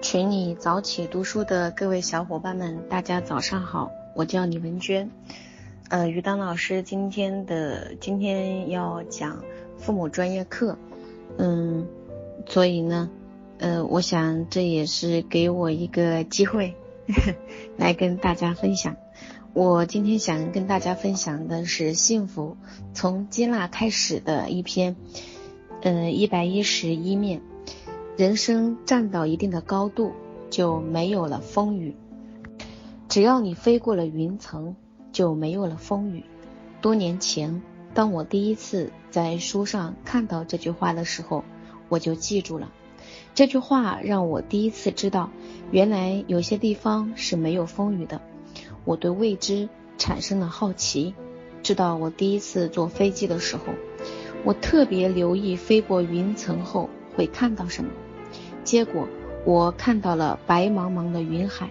群里早起读书的各位小伙伴们，大家早上好，我叫李文娟。呃，于丹老师今天的今天要讲父母专业课，嗯，所以呢，呃，我想这也是给我一个机会 来跟大家分享。我今天想跟大家分享的是《幸福从接纳开始》的一篇，嗯，一百一十一面。人生站到一定的高度，就没有了风雨。只要你飞过了云层，就没有了风雨。多年前，当我第一次在书上看到这句话的时候，我就记住了。这句话让我第一次知道，原来有些地方是没有风雨的。我对未知产生了好奇。知道我第一次坐飞机的时候，我特别留意飞过云层后会看到什么。结果我看到了白茫茫的云海，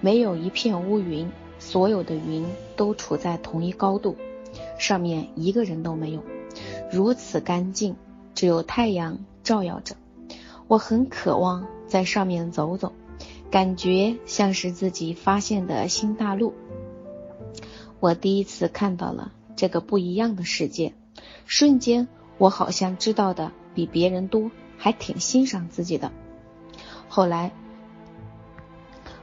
没有一片乌云，所有的云都处在同一高度，上面一个人都没有，如此干净，只有太阳照耀着。我很渴望在上面走走，感觉像是自己发现的新大陆。我第一次看到了这个不一样的世界，瞬间我好像知道的比别人多。还挺欣赏自己的。后来，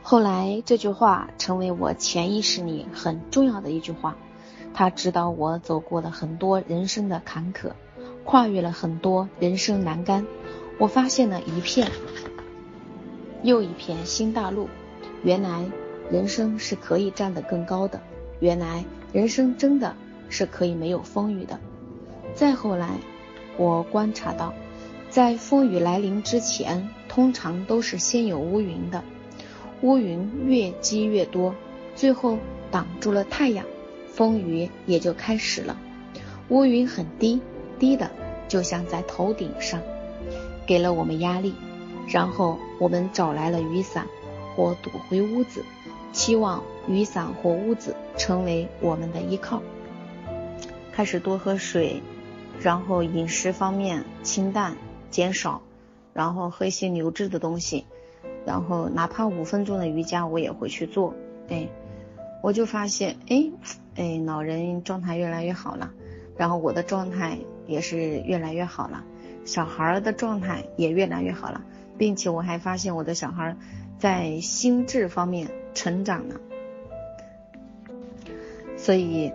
后来这句话成为我潜意识里很重要的一句话。它指导我走过了很多人生的坎坷，跨越了很多人生栏杆。我发现了一片又一片新大陆。原来人生是可以站得更高的。原来人生真的是可以没有风雨的。再后来，我观察到。在风雨来临之前，通常都是先有乌云的，乌云越积越多，最后挡住了太阳，风雨也就开始了。乌云很低，低的就像在头顶上，给了我们压力。然后我们找来了雨伞，或躲回屋子，期望雨伞或屋子成为我们的依靠。开始多喝水，然后饮食方面清淡。减少，然后喝一些流质的东西，然后哪怕五分钟的瑜伽我也会去做。哎，我就发现，哎，哎，老人状态越来越好了，然后我的状态也是越来越好了，小孩儿的状态也越来越好了，并且我还发现我的小孩在心智方面成长了。所以，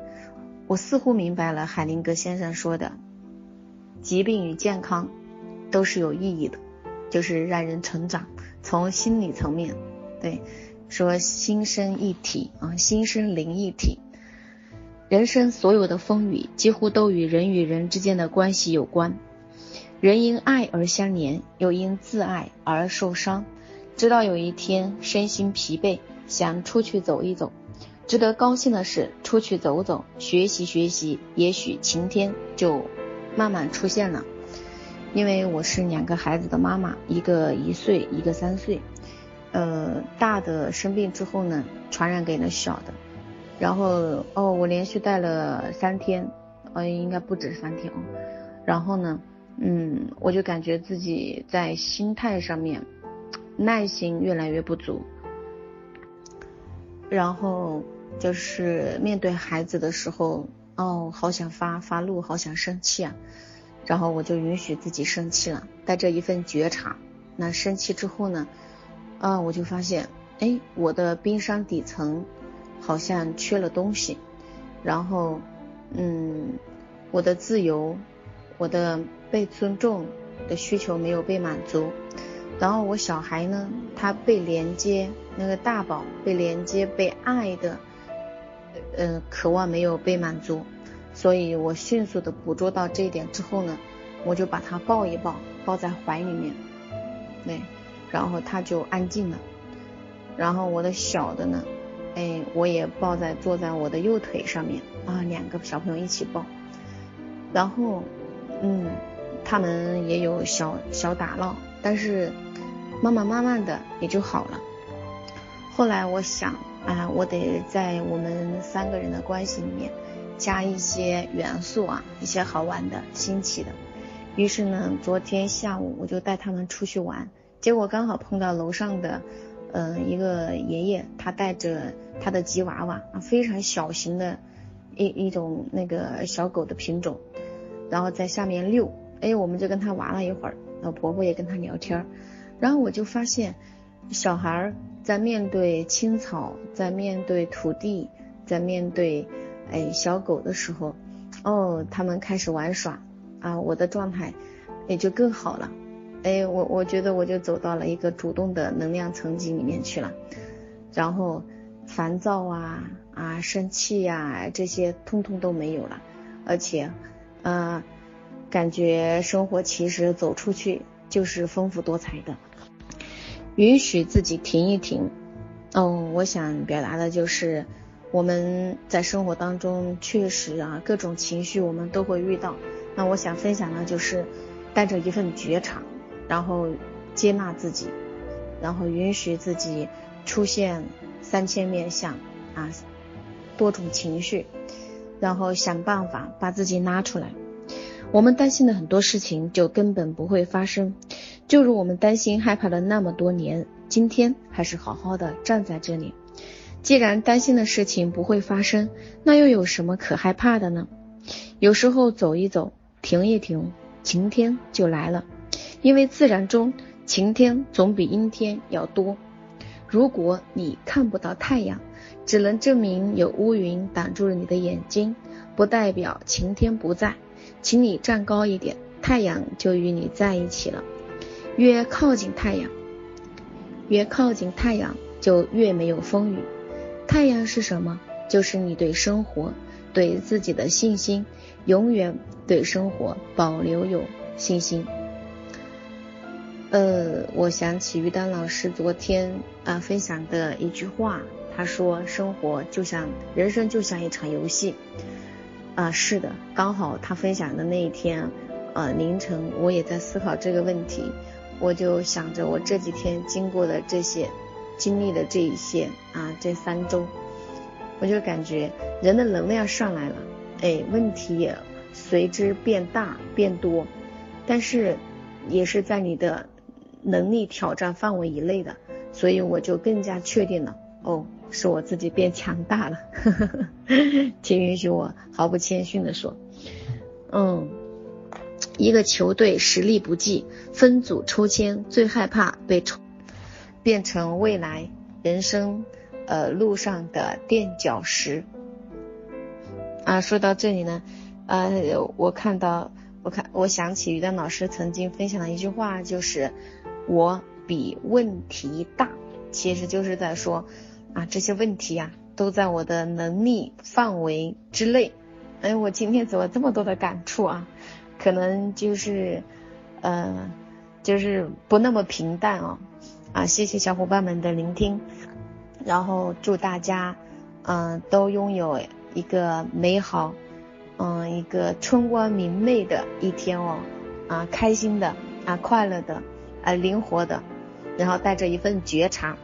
我似乎明白了海灵格先生说的，疾病与健康。都是有意义的，就是让人成长。从心理层面，对，说心身一体啊，心身灵一体。人生所有的风雨，几乎都与人与人之间的关系有关。人因爱而相连，又因自爱而受伤。直到有一天身心疲惫，想出去走一走。值得高兴的是，出去走走，学习学习，也许晴天就慢慢出现了。因为我是两个孩子的妈妈，一个一岁，一个三岁，呃，大的生病之后呢，传染给了小的，然后哦，我连续带了三天，呃，应该不止三天哦，然后呢，嗯，我就感觉自己在心态上面耐心越来越不足，然后就是面对孩子的时候，哦，好想发发怒，好想生气啊。然后我就允许自己生气了，带着一份觉察。那生气之后呢？啊，我就发现，哎，我的冰山底层好像缺了东西。然后，嗯，我的自由，我的被尊重的需求没有被满足。然后我小孩呢，他被连接，那个大宝被连接、被爱的，呃，渴望没有被满足。所以我迅速的捕捉到这一点之后呢，我就把他抱一抱，抱在怀里面，对，然后他就安静了。然后我的小的呢，哎，我也抱在坐在我的右腿上面啊，两个小朋友一起抱。然后，嗯，他们也有小小打闹，但是慢慢慢慢的也就好了。后来我想，啊，我得在我们三个人的关系里面。加一些元素啊，一些好玩的、新奇的。于是呢，昨天下午我就带他们出去玩。结果刚好碰到楼上的，嗯，一个爷爷，他带着他的吉娃娃啊，非常小型的一一种那个小狗的品种，然后在下面遛，哎，我们就跟他玩了一会儿，我婆婆也跟他聊天，然后我就发现，小孩在面对青草，在面对土地，在面对哎小狗的时候，哦，他们开始玩耍啊，我的状态也就更好了。哎，我我觉得我就走到了一个主动的能量层级里面去了，然后烦躁啊啊生气呀这些通通都没有了，而且，呃，感觉生活其实走出去就是丰富多彩的，允许自己停一停。哦，我想表达的就是我们在生活当中确实啊各种情绪我们都会遇到，那我想分享的就是带着一份觉察。然后接纳自己，然后允许自己出现三千面相啊，多种情绪，然后想办法把自己拉出来。我们担心的很多事情就根本不会发生，就如我们担心害怕了那么多年，今天还是好好的站在这里。既然担心的事情不会发生，那又有什么可害怕的呢？有时候走一走，停一停，晴天就来了。因为自然中晴天总比阴天要多。如果你看不到太阳，只能证明有乌云挡住了你的眼睛，不代表晴天不在。请你站高一点，太阳就与你在一起了。越靠近太阳，越靠近太阳就越没有风雨。太阳是什么？就是你对生活、对自己的信心，永远对生活保留有信心。呃，我想起于丹老师昨天啊分享的一句话，他说：“生活就像人生，就像一场游戏。”啊，是的，刚好他分享的那一天，呃，凌晨我也在思考这个问题，我就想着我这几天经过的这些，经历的这一些啊，这三周，我就感觉人的能量上来了，哎，问题也随之变大变多，但是也是在你的。能力挑战范围以内的，所以我就更加确定了，哦，是我自己变强大了，请允许我毫不谦逊的说，嗯，一个球队实力不济，分组抽签最害怕被抽，变成未来人生呃路上的垫脚石。啊，说到这里呢，呃，我看到，我看，我想起于丹老师曾经分享的一句话，就是。我比问题大，其实就是在说啊，这些问题呀都在我的能力范围之内。哎，我今天怎么这么多的感触啊？可能就是呃，就是不那么平淡哦。啊，谢谢小伙伴们的聆听，然后祝大家嗯都拥有一个美好嗯一个春光明媚的一天哦啊开心的啊快乐的。啊，灵活的，然后带着一份觉察，